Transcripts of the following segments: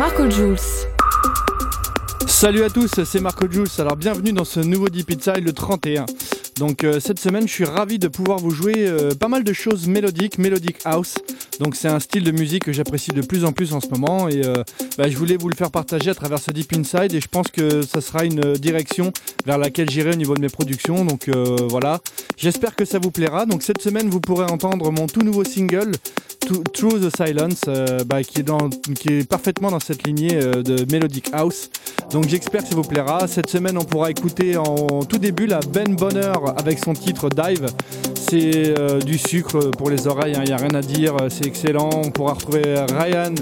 Marco Jules. Salut à tous, c'est Marco Jules. Alors bienvenue dans ce nouveau Deep Inside le 31. Donc euh, cette semaine, je suis ravi de pouvoir vous jouer euh, pas mal de choses mélodiques, Melodic House. Donc c'est un style de musique que j'apprécie de plus en plus en ce moment et euh, bah, je voulais vous le faire partager à travers ce Deep Inside et je pense que ça sera une direction vers laquelle j'irai au niveau de mes productions. Donc voilà, j'espère que ça vous plaira. Donc cette semaine, vous pourrez entendre mon tout nouveau single Through the Silence bah, qui, est dans, qui est parfaitement dans cette lignée de Melodic House. Donc j'espère que ça vous plaira. Cette semaine, on pourra écouter en tout début la Ben Avec son titre Dive. C'est euh, du sucre pour les oreilles, il hein, n'y a rien à dire, c'est excellent. On pourra retrouver Ryan,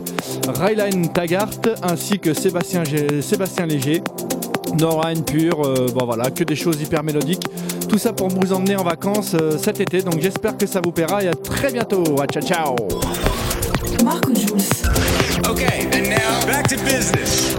Rylan Taggart ainsi que Sébastien, Sébastien Léger. Norine pur, euh, bon voilà, que des choses hyper mélodiques. Tout ça pour vous emmener en vacances euh, cet été. Donc j'espère que ça vous plaira et à très bientôt. ciao ciao. Marco Jules. Okay, and now back to business.